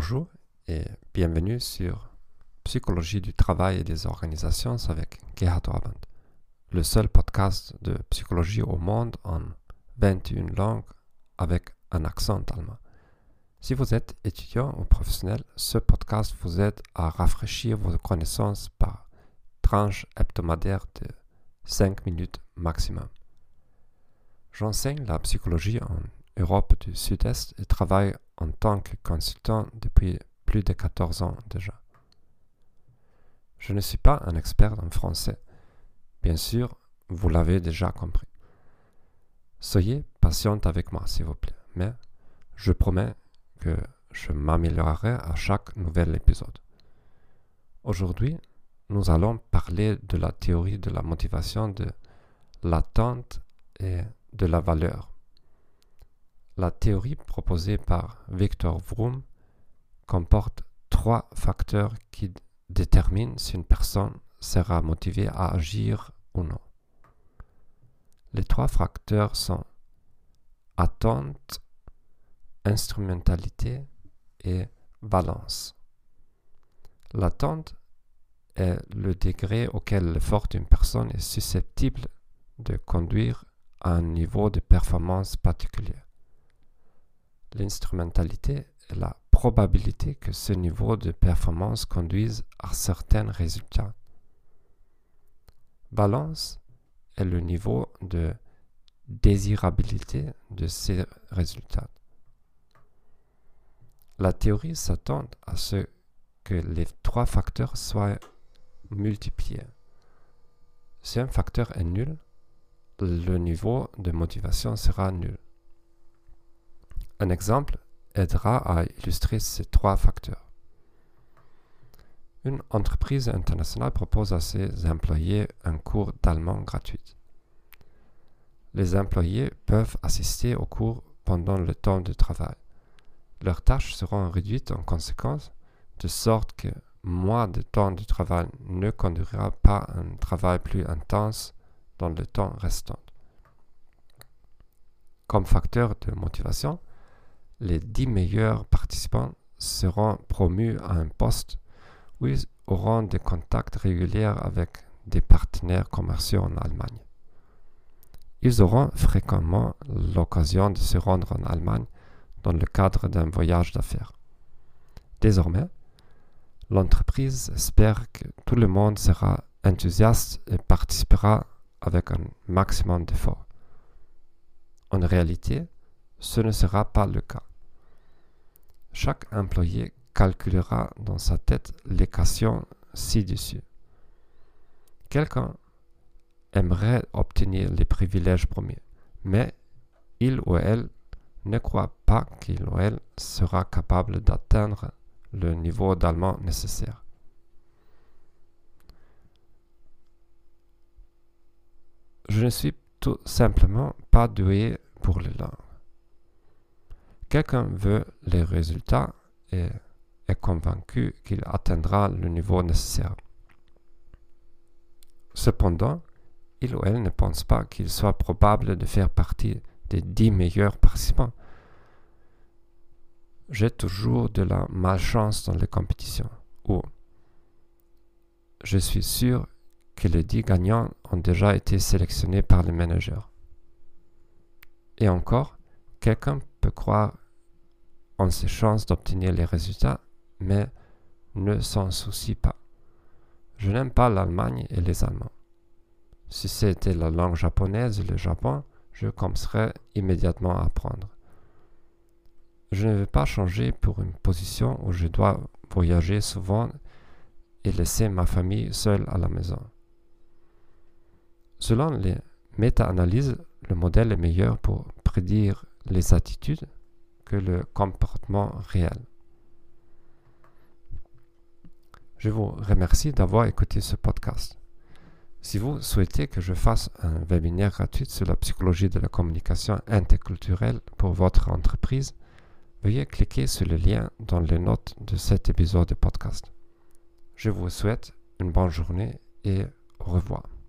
Bonjour et bienvenue sur Psychologie du travail et des organisations avec Gerhard Raband, le seul podcast de psychologie au monde en 21 langues avec un accent allemand. Si vous êtes étudiant ou professionnel, ce podcast vous aide à rafraîchir vos connaissances par tranche hebdomadaire de 5 minutes maximum. J'enseigne la psychologie en Europe du Sud-Est et travaille en tant que consultant depuis plus de 14 ans déjà. Je ne suis pas un expert en français. Bien sûr, vous l'avez déjà compris. Soyez patiente avec moi, s'il vous plaît, mais je promets que je m'améliorerai à chaque nouvel épisode. Aujourd'hui, nous allons parler de la théorie de la motivation de l'attente et de la valeur. La théorie proposée par Victor Vroom comporte trois facteurs qui déterminent si une personne sera motivée à agir ou non. Les trois facteurs sont attente, instrumentalité et balance. L'attente est le degré auquel l'effort d'une personne est susceptible de conduire à un niveau de performance particulier. L'instrumentalité est la probabilité que ce niveau de performance conduise à certains résultats. Balance est le niveau de désirabilité de ces résultats. La théorie s'attend à ce que les trois facteurs soient multipliés. Si un facteur est nul, le niveau de motivation sera nul. Un exemple aidera à illustrer ces trois facteurs. Une entreprise internationale propose à ses employés un cours d'allemand gratuit. Les employés peuvent assister au cours pendant le temps de travail. Leurs tâches seront réduites en conséquence, de sorte que moins de temps de travail ne conduira pas à un travail plus intense dans le temps restant. Comme facteur de motivation, les dix meilleurs participants seront promus à un poste où ils auront des contacts réguliers avec des partenaires commerciaux en Allemagne. Ils auront fréquemment l'occasion de se rendre en Allemagne dans le cadre d'un voyage d'affaires. Désormais, l'entreprise espère que tout le monde sera enthousiaste et participera avec un maximum d'efforts. En réalité, ce ne sera pas le cas. Chaque employé calculera dans sa tête l'équation ci-dessus. Quelqu'un aimerait obtenir les privilèges premiers, mais il ou elle ne croit pas qu'il ou elle sera capable d'atteindre le niveau d'allemand nécessaire. Je ne suis tout simplement pas doué pour les langues. Quelqu'un veut les résultats et est convaincu qu'il atteindra le niveau nécessaire. Cependant, il ou elle ne pense pas qu'il soit probable de faire partie des dix meilleurs participants. J'ai toujours de la malchance dans les compétitions où je suis sûr que les dix gagnants ont déjà été sélectionnés par les managers. Et encore, quelqu'un peut croire en ses chances d'obtenir les résultats, mais ne s'en soucie pas. Je n'aime pas l'Allemagne et les Allemands. Si c'était la langue japonaise et le Japon, je commencerais immédiatement à apprendre. Je ne veux pas changer pour une position où je dois voyager souvent et laisser ma famille seule à la maison. Selon les méta-analyses, le modèle est meilleur pour prédire les attitudes le comportement réel. Je vous remercie d'avoir écouté ce podcast. Si vous souhaitez que je fasse un webinaire gratuit sur la psychologie de la communication interculturelle pour votre entreprise, veuillez cliquer sur le lien dans les notes de cet épisode de podcast. Je vous souhaite une bonne journée et au revoir.